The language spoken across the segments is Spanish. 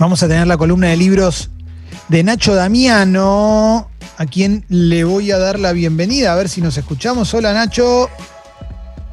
Vamos a tener la columna de libros de Nacho Damiano, a quien le voy a dar la bienvenida, a ver si nos escuchamos. Hola Nacho.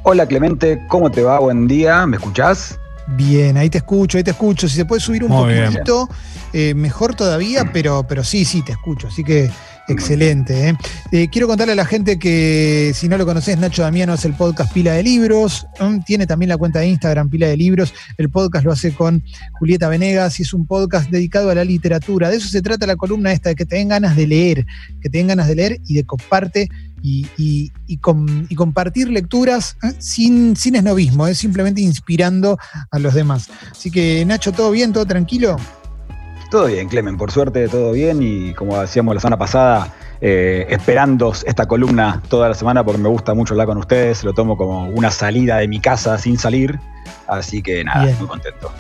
Hola Clemente, ¿cómo te va? Buen día, ¿me escuchás? Bien, ahí te escucho, ahí te escucho. Si se puede subir un poquito, eh, mejor todavía, pero, pero sí, sí, te escucho. Así que Excelente. ¿eh? ¿eh? quiero contarle a la gente que si no lo conoces, Nacho Damiano hace el podcast Pila de Libros. Tiene también la cuenta de Instagram Pila de Libros. El podcast lo hace con Julieta Venegas y es un podcast dedicado a la literatura. De eso se trata la columna esta, de que te den ganas de leer, que te den ganas de leer y de comparte y, compartir lecturas ¿eh? sin, sin esnovismo, es simplemente inspirando a los demás. Así que Nacho, ¿todo bien? ¿Todo tranquilo? Todo bien, Clemen, por suerte todo bien y como decíamos la semana pasada, eh, esperando esta columna toda la semana porque me gusta mucho hablar con ustedes, lo tomo como una salida de mi casa sin salir, así que nada, muy contento.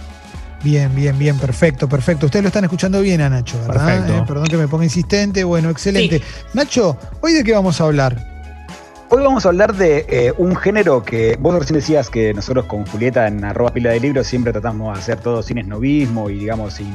Bien, bien, bien, perfecto, perfecto. Ustedes lo están escuchando bien a Nacho, ¿verdad? Eh, perdón que me ponga insistente, bueno, excelente. Nacho, ¿hoy de qué vamos a hablar? Hoy vamos a hablar de eh, un género que vos recién decías que nosotros con Julieta en arroba pila de libros siempre tratamos de hacer todo sin esnovismo y digamos sin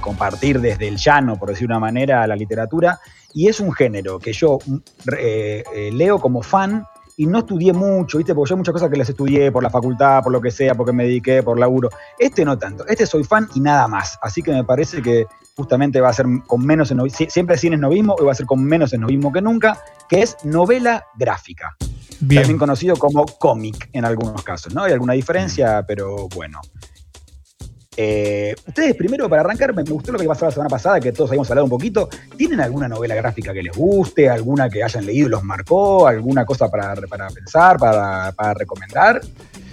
compartir desde el llano, por decir una manera, la literatura. Y es un género que yo mm, eh, eh, leo como fan y no estudié mucho, ¿viste? Porque yo hay muchas cosas que las estudié por la facultad, por lo que sea, porque me dediqué, por laburo. Este no tanto. Este soy fan y nada más. Así que me parece que justamente va a ser con menos esnovismo, siempre sin esnovismo, y va a ser con menos esnovismo que nunca, que es novela gráfica. También conocido como cómic en algunos casos, ¿no? Hay alguna diferencia, pero bueno. Eh, ustedes, primero, para arrancar, me gustó lo que pasó la semana pasada, que todos habíamos hablado un poquito. ¿Tienen alguna novela gráfica que les guste? ¿Alguna que hayan leído y los marcó? ¿Alguna cosa para, pensar, para, recomendar?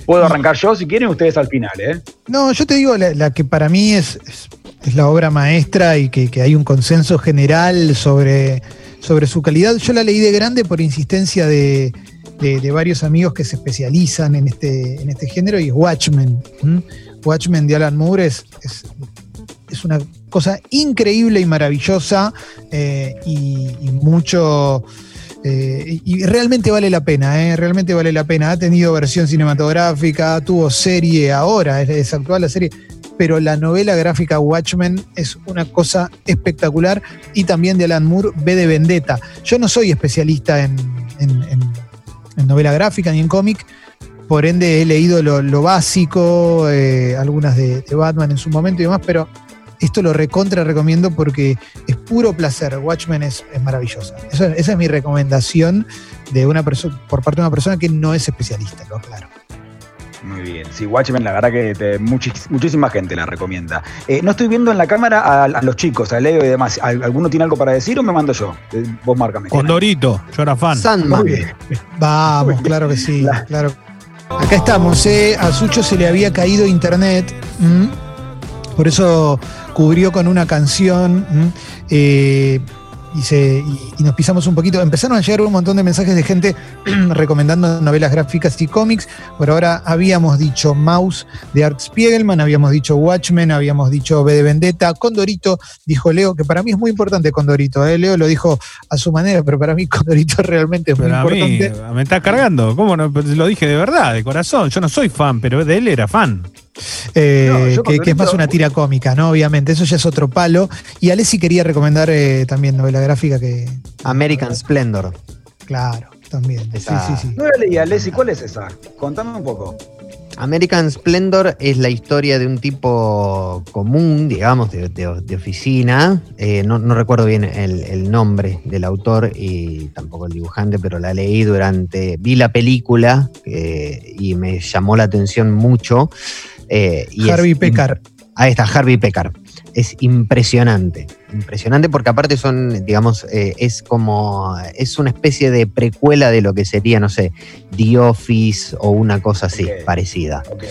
Puedo arrancar yo si quieren, ustedes al final, ¿eh? No, yo te digo la, que para mí es, es, la obra maestra y que, hay un consenso general sobre, sobre su calidad. Yo la leí de grande por insistencia de, varios amigos que se especializan en este, en este género y es Watchmen. Watchmen de Alan Moore es, es, una cosa increíble y maravillosa eh, y, mucho... Eh, y realmente vale la pena, eh, realmente vale la pena. Ha tenido versión cinematográfica, tuvo serie ahora, es, actual la serie, pero la novela gráfica Watchmen es una cosa espectacular y también de Alan Moore, ve de Vendetta. Yo no soy especialista en, novela gráfica ni en cómic, por ende he leído lo, básico, eh, algunas de, Batman en su momento y demás, pero esto lo recontra recomiendo porque es puro placer. Watchmen es, maravillosa. esa es mi recomendación de una por parte de una persona que no es especialista, lo aclaro. Muy bien. Sí, Watchmen, la verdad que muchísima gente la recomienda. Eh, no estoy viendo en la cámara a, los chicos, a Leo y demás. ¿Alguno tiene algo para decir o me mando yo? Eh, vos márcame. Condorito, yo era fan. Sandman. Muy bien. Vamos, claro que sí. Claro. Acá estamos, ¿eh? A Sucho se le había caído internet. Por eso cubrió con una canción. Y, nos pisamos un poquito. Empezaron a llegar un montón de mensajes de gente recomendando novelas gráficas y cómics. Por ahora habíamos dicho Mouse de Art Spiegelman, habíamos dicho Watchmen, habíamos dicho B de Vendetta, Condorito, dijo Leo, que para mí es muy importante Condorito. ¿eh? Leo lo dijo a su manera, pero para mí Condorito realmente es muy importante. me está cargando, ¿cómo no? Lo dije de verdad, de corazón. Yo no soy fan, pero de él era fan. Eh, que, es más una tira cómica, ¿no? Obviamente, eso ya es otro palo. Y Alessi quería recomendar eh, también novela gráfica que. American Splendor. Claro, también. Sí, sí, sí. No la leí, Alessi, ¿cuál es esa? Contame un poco. American Splendor es la historia de un tipo común, digamos, de, oficina. Eh, no, recuerdo bien el, nombre del autor y tampoco el dibujante, pero la leí durante. Vi la película y me llamó la atención mucho. Eh, Harvey Pekar. Ahí está, Harvey Pekar. Es impresionante. impresionante porque aparte son, digamos, eh, es como, es una especie de precuela de lo que sería, no sé, The Office o una cosa así, parecida. Ok.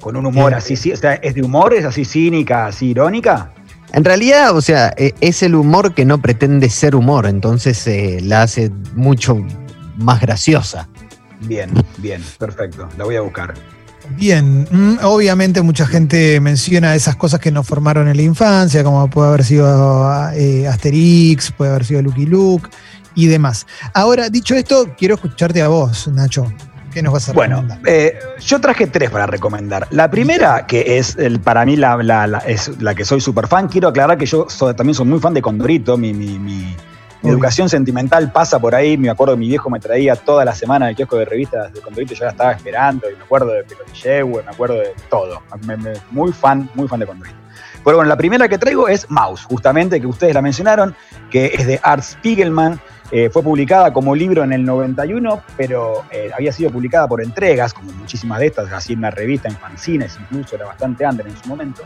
Con un humor así, sí, o sea, ¿es de humor? ¿Es así cínica, así irónica? En realidad, o sea, eh, es el humor que no pretende ser humor, entonces eh, la hace mucho más graciosa. Bien, bien, perfecto. La voy a buscar. Bien, mm, obviamente mucha gente menciona esas cosas que nos formaron en la infancia, como puede haber sido eh, Asterix, puede haber sido Lucky Luke y demás. Ahora, dicho esto, quiero escucharte a vos, Nacho. ¿Qué nos vas a Bueno, recomendar? eh, yo traje tres para recomendar. La primera, que es el, para mí la, la- la- es la que soy súper fan, quiero aclarar que yo soy- también soy muy fan de Condorito. Mi, mi- mi- mi educación sentimental pasa por ahí. Me acuerdo que mi viejo me traía toda la semana el kiosco de revistas de Condorito. Yo la estaba esperando y me acuerdo de Pecotillegüe, me acuerdo de todo. Me- me- muy fan, muy fan de Condorito. Pero bueno, la primera que traigo es Mouse, justamente, que ustedes la mencionaron, que es de Art Spiegelman. Eh, fue publicada como libro en el 91, pero eh, había sido publicada por entregas, como muchísimas de estas, así en una revista, en fanzines, incluso era bastante under en su momento.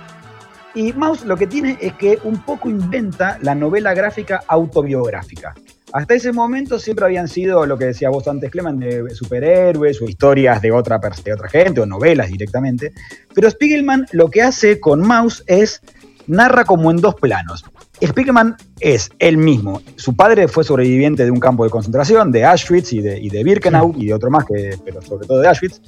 Y Maus lo que tiene es que un poco inventa la novela gráfica autobiográfica. Hasta ese momento siempre habían sido lo que decía vos antes, Clemen, de superhéroes o historias de otra, de otra gente o novelas directamente. Pero Spiegelman lo que hace con Maus es narra como en dos planos. Spiegelman es él mismo. Su padre fue sobreviviente de un campo de concentración, de Auschwitz y de, y de Birkenau y de otro más, que, pero sobre todo de Auschwitz.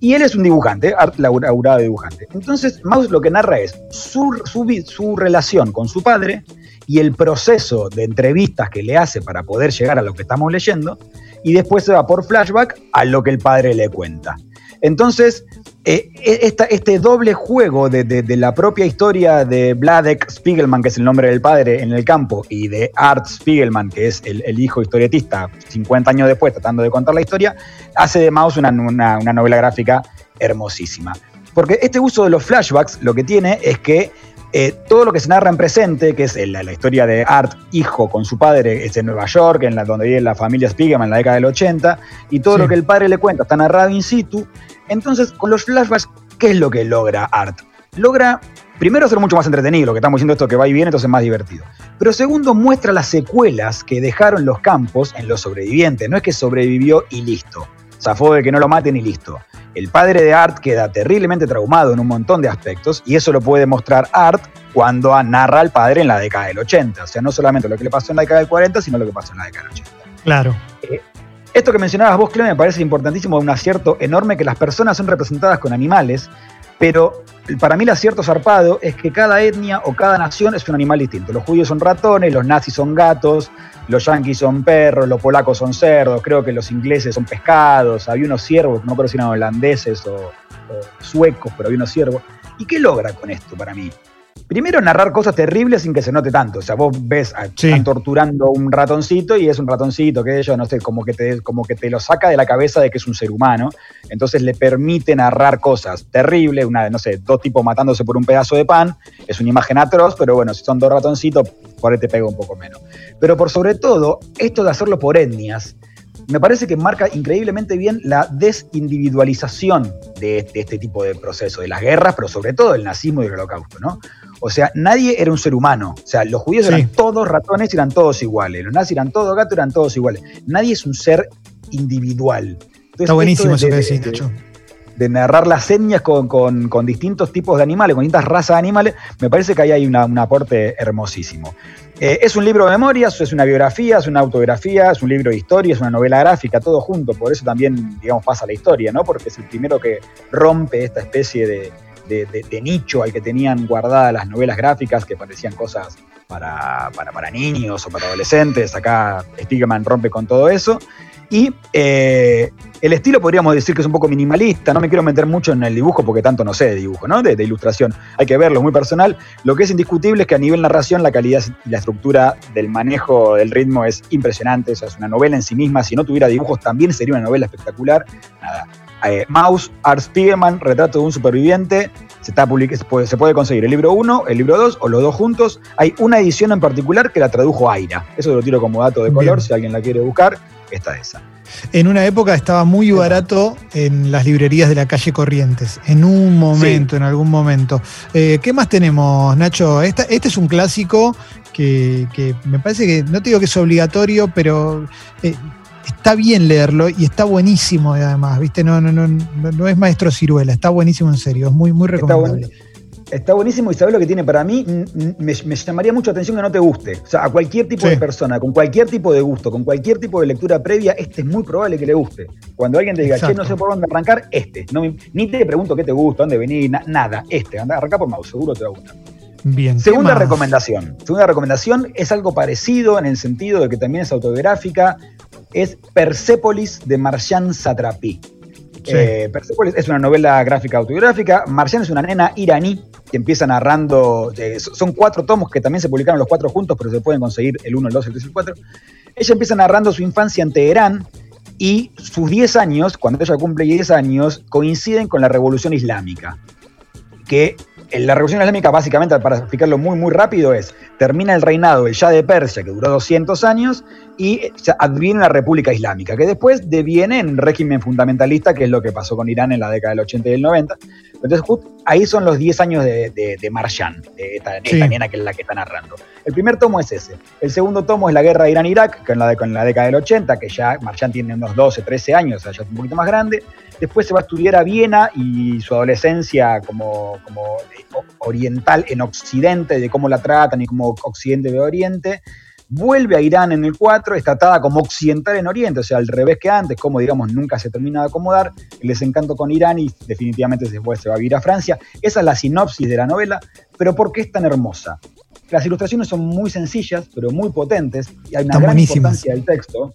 Y él es un dibujante, art dibujante. Entonces, Maus lo que narra es su, su relación con su padre y el proceso de entrevistas que le hace para poder llegar a lo que estamos leyendo, y después se va por flashback a lo que el padre le cuenta. Entonces, eh, esta- este doble juego de, de- de la propia historia de Vladek Spiegelman, que es el nombre del padre en el campo, y de Art Spiegelman, que es el, el hijo historietista 50 años después tratando de contar la historia, hace de Maus una, una- una novela gráfica hermosísima. Porque este uso de los flashbacks lo que tiene es que eh, todo lo que se narra en presente, que es la, la historia de Art, hijo con su padre, es en Nueva York, en la, donde vive la familia Spiegelman en la década del 80, y todo Sí. lo que el padre le cuenta está narrado in situ. Entonces, con los flashbacks, ¿qué es lo que logra Art? Logra, primero, ser mucho más entretenido, lo que estamos diciendo esto que va y viene, entonces es más divertido. Pero segundo, muestra las secuelas que dejaron los campos en los sobrevivientes. No es que sobrevivió y listo. Zafó de que no lo maten y listo. El padre de Art queda terriblemente traumado en un montón de aspectos y eso lo puede mostrar Art cuando narra al padre en la década del 80. O sea, no solamente lo que le pasó en la década del 40, sino lo que pasó en la década del 80. Claro. Esto que mencionabas vos, Clem, me parece importantísimo, un acierto enorme que las personas son representadas con animales, pero para mí el acierto zarpado es que cada etnia o cada nación es un animal distinto. Los judíos son ratones, los nazis son gatos, los yanquis son perros, los polacos son cerdos, creo que los ingleses son pescados, había unos ciervos, no creo si eran holandeses o, o suecos, pero había unos ciervos. ¿Y qué logra con esto para mí? Primero, narrar cosas terribles sin que se note tanto. O sea, vos ves, a, Sí. están torturando un ratoncito y es un ratoncito, que yo no sé, como que, te, como que te lo saca de la cabeza de que es un ser humano. Entonces le permite narrar cosas terribles, una, no sé, dos tipos matándose por un pedazo de pan. Es una imagen atroz, pero bueno, si son dos ratoncitos, por ahí te pega un poco menos. Pero por sobre todo, esto de hacerlo por etnias, me parece que marca increíblemente bien la desindividualización de este, este tipo de proceso, de las guerras, pero sobre todo del nazismo y del holocausto, ¿no? O sea, nadie era un ser humano. O sea, los judíos Sí. eran todos ratones y eran todos iguales. Los nazis eran todos gatos, eran todos iguales. Nadie es un ser individual. Entonces, Está buenísimo eso de- que decís, de- Nacho. de narrar las etnias con, con- con distintos tipos de animales, con distintas razas de animales, me parece que ahí hay una- un aporte hermosísimo. Eh, es un libro de memorias, es una biografía, es una autobiografía, es un libro de historia, es una novela gráfica, todo junto, por eso también, digamos, pasa la historia, ¿no? Porque es el primero que rompe esta especie de, de- nicho al que tenían guardadas las novelas gráficas, que parecían cosas para, para- niños o para adolescentes. Acá Spiegelman rompe con todo eso. Y eh, el estilo podríamos decir que es un poco minimalista, no me quiero meter mucho en el dibujo porque tanto no sé de dibujo, ¿no? De, ilustración. Hay que verlo, es muy personal. Lo que es indiscutible es que a nivel narración la calidad y la estructura del manejo del ritmo es impresionante. O es una novela en sí misma. Si no tuviera dibujos también sería una novela espectacular. Nada. Eh, Mouse, Art Spiegelman, Retrato de un superviviente. Se, está public- se, puede, se puede conseguir el libro 1, el libro 2 o los dos juntos. Hay una edición en particular que la tradujo Aira. Eso lo tiro como dato de color, Bien. si alguien la quiere buscar, está esa. En una época estaba muy barato en las librerías de la calle Corrientes, en un momento, en algún momento. Eh, ¿Qué más tenemos, Nacho? Esta- este es un clásico que, que me parece que, no te digo que es obligatorio, pero eh, está bien leerlo y está buenísimo además, ¿viste? No, no, no, no, no es maestro ciruela, está buenísimo en serio, es muy, muy Está, recomendable. buen- está buenísimo y sabes lo que tiene para mí, me, me llamaría mucho atención que no te guste. O sea, a cualquier tipo Sí. de persona, con cualquier tipo de gusto, con cualquier tipo de lectura previa, este es muy probable que le guste. Cuando alguien te diga, che, no sé por dónde arrancar, este. No ni te pregunto qué te gusta, dónde venís, na- nada, este. Anda, arranca por mouse, seguro te va a gustar. Bien. ¿qué Segunda recomendación. Segunda recomendación es algo parecido en el sentido de que también es autobiográfica. Es Persépolis de Marjan Satrapi. Sí. Eh, Persépolis es una novela gráfica autobiográfica. Marjan es una nena iraní que empieza narrando. eh, son cuatro tomos que también se publicaron los cuatro juntos, pero se pueden conseguir el 1, el 2, el 3 y el 4. Ella empieza narrando su infancia en Teherán y sus 10 años, cuando ella cumple 10 años, coinciden con la revolución islámica que en la Revolución Islámica, básicamente, para explicarlo muy, muy rápido, es termina el reinado del Shah de Persia, que duró 200 años, y se adviene la República Islámica, que después deviene en régimen fundamentalista, que es lo que pasó con Irán en la década del 80 y del 90. Entonces, justo ahí son los 10 años de, de, de Marjan, de esta, esta Sí. nena que es la que está narrando. El primer tomo es ese. El segundo tomo es la guerra de Irán-Irak, en la, en la década del 80, que ya Marjan tiene unos 12, 13 años, o sea, ya es un poquito más grande. Después se va a estudiar a Viena y su adolescencia como, como eh, oriental en Occidente, de cómo la tratan y cómo Occidente ve Oriente. Vuelve a Irán en el 4, está atada como occidental en Oriente, o sea, al revés que antes, como digamos nunca se termina de acomodar, el desencanto con Irán y definitivamente después se va a vivir a Francia. Esa es la sinopsis de la novela, pero ¿por qué es tan hermosa? Las ilustraciones son muy sencillas, pero muy potentes, y hay una Están gran buenísimas. importancia del texto.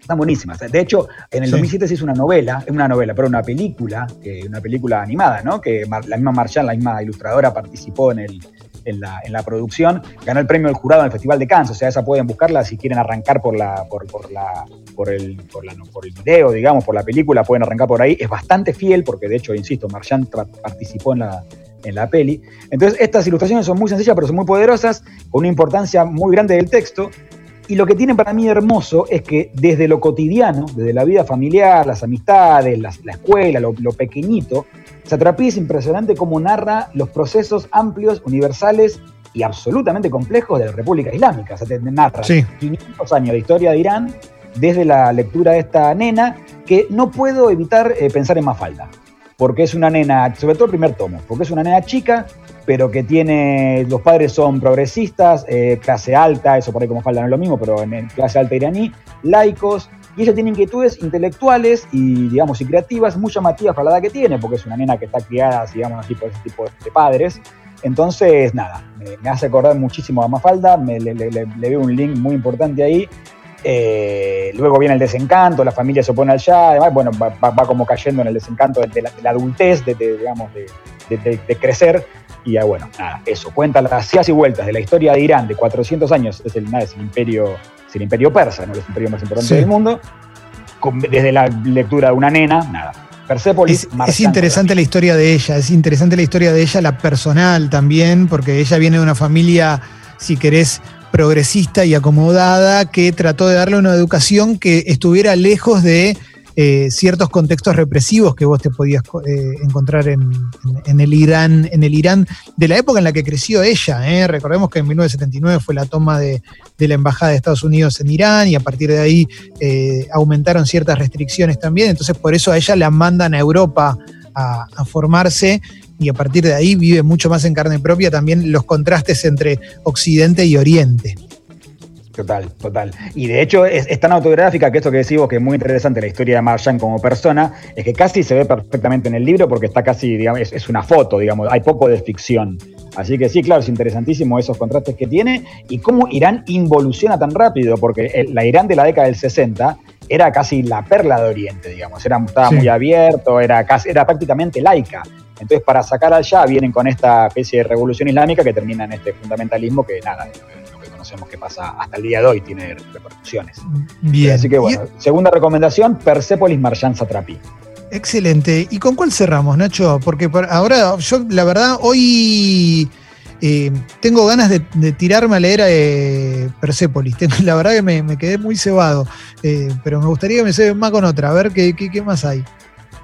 Están buenísimas. De hecho, en el Sí. 2007 se hizo una novela, una novela, pero una película, que, una película animada, ¿no? Que la misma Marchand, la misma ilustradora, participó en, el, en, la, en la producción, ganó el premio del jurado en el Festival de Cannes, o sea, esa pueden buscarla si quieren arrancar por la, por, por la, por el, por la, no, por el video, digamos, por la película, pueden arrancar por ahí. Es bastante fiel, porque de hecho, insisto, Marchand participó en la, en la peli. Entonces, estas ilustraciones son muy sencillas, pero son muy poderosas, con una importancia muy grande del texto. Y lo que tiene para mí hermoso es que desde lo cotidiano, desde la vida familiar, las amistades, las- la escuela, lo, lo pequeñito, Satrapi es impresionante cómo narra los procesos amplios, universales y absolutamente complejos de la República Islámica. O sea, te narra Sí. 500 años de historia de Irán desde la lectura de esta nena, que no puedo evitar eh, pensar en Mafalda, porque es una nena, sobre todo el primer tomo, porque es una nena chica, pero que tiene, los padres son progresistas, eh, clase alta, eso por ahí como falta no es lo mismo, pero en clase alta iraní, laicos, y ella tiene inquietudes intelectuales y, digamos, y creativas muy llamativas para la edad que tiene, porque es una nena que está criada, digamos, así por ese tipo de padres. Entonces, nada, me, me hace acordar muchísimo a Mafalda, me, le, le- le- le veo un link muy importante ahí. Eh, luego viene el desencanto, la familia se opone al ya, además, bueno, va, va- va como cayendo en el desencanto de, de la, de la adultez, de, de, digamos, de, crecer. Y ah, bueno, nada, eso, cuenta las idas y vueltas de la historia de Irán de 400 años, es el, nada, es el imperio, es el imperio persa, ¿no? el imperio más importante Sí. del mundo, con- desde la lectura de una nena, nada. Persépolis, Es, es interesante la historia de ella, es interesante la historia de ella, la personal también, porque ella viene de una familia, si querés, progresista y acomodada, que trató de darle una educación que estuviera lejos de eh, ciertos contextos represivos que vos te podías eh, encontrar en, el Irán, en el Irán de la época en la que creció ella. ¿eh? Recordemos que en 1979 fue la toma de, la embajada de Estados Unidos en Irán y a partir de ahí aumentaron ciertas restricciones también, entonces por eso a ella la mandan a Europa a formarse y a partir de ahí vive mucho más en carne propia también los contrastes entre Occidente y Oriente. Total, total. Y de hecho es, es tan autobiográfica que esto que decimos que es muy interesante la historia de Marjan como persona, es que casi se ve perfectamente en el libro porque está casi, digamos, es, es una foto, digamos, hay poco de ficción. Así que sí, claro, es interesantísimo esos contrastes que tiene y cómo Irán involuciona tan rápido, porque el- la Irán de la década del 60 era casi la perla de Oriente, digamos, era, estaba Sí. muy abierto, era, casi, era prácticamente laica. Entonces, para sacar al Shah vienen con esta especie de revolución islámica que termina en este fundamentalismo que, nada, lo que, lo que conocemos que pasa hasta el día de hoy, tiene repercusiones. Bien. Así que bueno, segunda recomendación, Persepolis Marjan Satrapi. Excelente. ¿Y con cuál cerramos, Nacho? Porque por ahora, yo la verdad, hoy Eh, tengo ganas de, tirarme a leer eh, Persepolis. la verdad que me, quedé muy cebado, eh, pero me gustaría que me ceben más con otra, a ver qué, qué, más hay.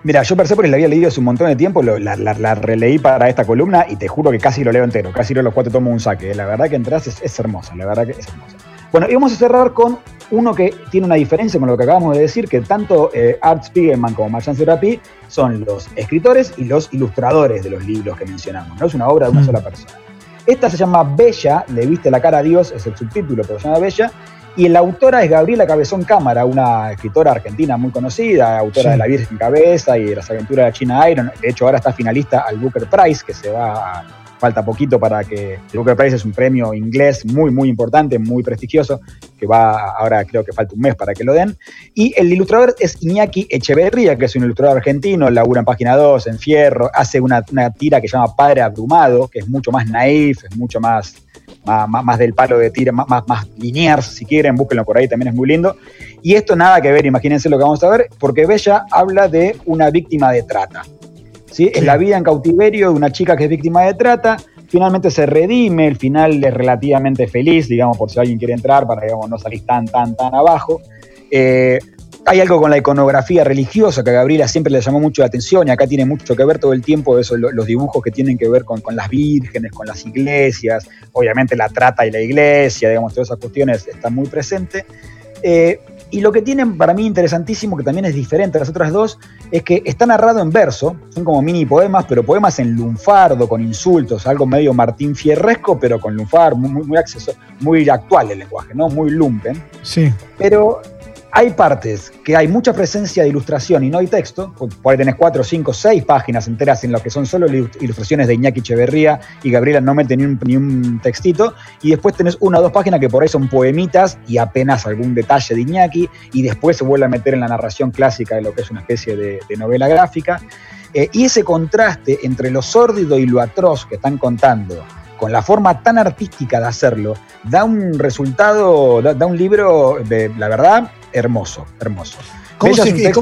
Mira, yo Persepolis la había leído hace un montón de tiempo, la, releí para esta columna y te juro que casi lo leo entero, casi lo los cuatro tomo un saque. La verdad que entras es, es hermosa, la verdad que es hermosa. Bueno, y vamos a cerrar con uno que tiene una diferencia con lo que acabamos de decir, que tanto eh, Art Spiegelman como Marjan Serapi son los escritores y los ilustradores de los libros que mencionamos, no es una obra de una mm. sola persona. Esta se llama Bella, le viste la cara a Dios, es el subtítulo, pero se llama Bella, y la autora es Gabriela Cabezón Cámara, una escritora argentina muy conocida, autora de La Virgen Cabeza y de las aventuras de China Iron. De hecho, ahora está finalista al Booker Prize, que se va a falta poquito para que el Booker Prize es un premio inglés muy, muy importante, muy prestigioso, que va, ahora creo que falta un mes para que lo den. Y el ilustrador es Iñaki Echeverría, que es un ilustrador argentino, labura en Página 2, en Fierro, hace una, tira que se llama Padre Abrumado, que es mucho más naif, es mucho más, más, del palo de tira, más, más, más linear, si quieren, búsquenlo por ahí, también es muy lindo. Y esto nada que ver, imagínense lo que vamos a ver, porque Bella habla de una víctima de trata. ¿sí? Es la vida en cautiverio de una chica que es víctima de trata, finalmente se redime, el final es relativamente feliz, digamos, por si alguien quiere entrar, para digamos, no salir tan, tan, tan abajo. Eh, hay algo con la iconografía religiosa que a Gabriela siempre le llamó mucho la atención y acá tiene mucho que ver todo el tiempo eso, los dibujos que tienen que ver con, con, las vírgenes, con las iglesias, obviamente la trata y la iglesia, digamos, todas esas cuestiones están muy presentes. Eh, y lo que tienen para mí interesantísimo, que también es diferente a las otras dos, es que está narrado en verso, son como mini poemas, pero poemas en lunfardo, con insultos, algo medio Martín Fierresco, pero con lunfardo, muy, muy, muy actual el lenguaje, ¿no? Muy lumpen. Sí. Pero hay partes que hay mucha presencia de ilustración y no hay texto, por ahí tenés cuatro, cinco, seis páginas enteras en lo que son solo ilustraciones de Iñaki Echeverría y Gabriela no mete ni un, ni un textito, y después tenés una o dos páginas que por ahí son poemitas y apenas algún detalle de Iñaki, y después se vuelve a meter en la narración clásica de lo que es una especie de, novela gráfica. Eh, y ese contraste entre lo sórdido y lo atroz que están contando, con la forma tan artística de hacerlo, da un resultado, da, un libro, de, la verdad, hermoso, hermoso. ¿Cómo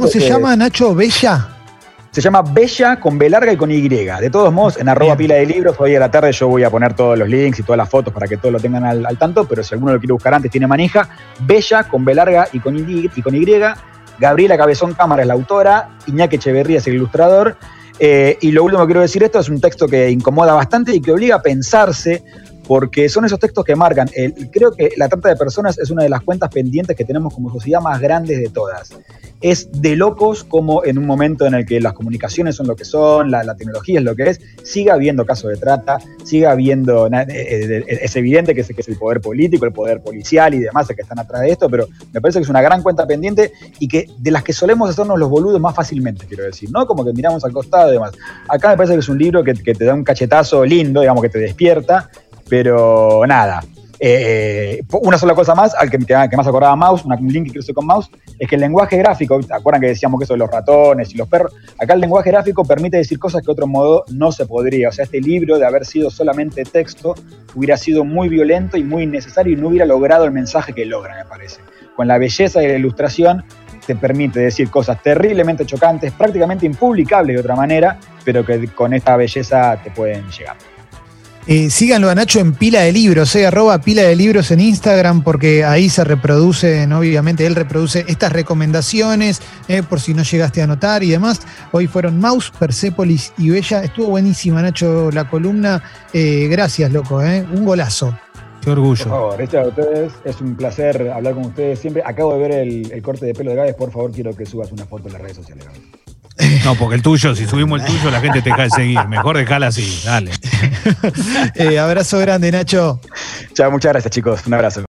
se, llama, Nacho? ¿Bella? Se llama Bella con B larga y con Y. De todos modos, en arroba pila de libros, hoy a la tarde yo voy a poner todos los links y todas las fotos para que todos lo tengan al, tanto, pero si alguno lo quiere buscar antes, tiene manija. Bella con B larga y con Y. Y con y. Gabriela Cabezón Cámara es la autora, Iñaki Echeverría es el ilustrador. Eh, y lo último que quiero decir esto es un texto que incomoda bastante y que obliga a pensarse porque son esos textos que marcan. creo que la trata de personas es una de las cuentas pendientes que tenemos como sociedad más grandes de todas. Es de locos como en un momento en el que las comunicaciones son lo que son, la, tecnología es lo que es, siga habiendo casos de trata, siga habiendo, eh, eh, eh, es evidente que es el poder político, el poder policial y demás que están atrás de esto, pero me parece que es una gran cuenta pendiente y que de las que solemos hacernos los boludos más fácilmente, quiero decir, ¿no? Como que miramos al costado y demás. Acá me parece que es un libro que, que te da un cachetazo lindo, digamos, que te despierta pero nada. Eh, una sola cosa más, al que, más acordaba Mouse, un link que creció con Mouse, es que el lenguaje gráfico, ¿te acuerdan que decíamos que eso de los ratones y los perros? Acá el lenguaje gráfico permite decir cosas que de otro modo no se podría. O sea, este libro, de haber sido solamente texto, hubiera sido muy violento y muy innecesario y no hubiera logrado el mensaje que logra, me parece. Con la belleza y la ilustración te permite decir cosas terriblemente chocantes, prácticamente impublicables de otra manera, pero que con esta belleza te pueden llegar. Eh, síganlo a Nacho en pila de libros, eh, arroba pila de libros en Instagram, porque ahí se reproducen, obviamente él reproduce estas recomendaciones, eh, por si no llegaste a notar y demás. Hoy fueron Maus, Persepolis y Bella. Estuvo buenísima, Nacho, la columna. Eh, gracias, loco, un golazo. Qué orgullo. Por favor, este a ustedes. Es un placer hablar con ustedes siempre. Acabo de ver el, corte de pelo de Gávez. Por favor, quiero que subas una foto en las redes sociales. No, porque el tuyo, si subimos el tuyo, la gente te deja de seguir. Mejor dejala así, dale. Eh, abrazo grande, Nacho. Chao, muchas gracias, chicos. Un abrazo.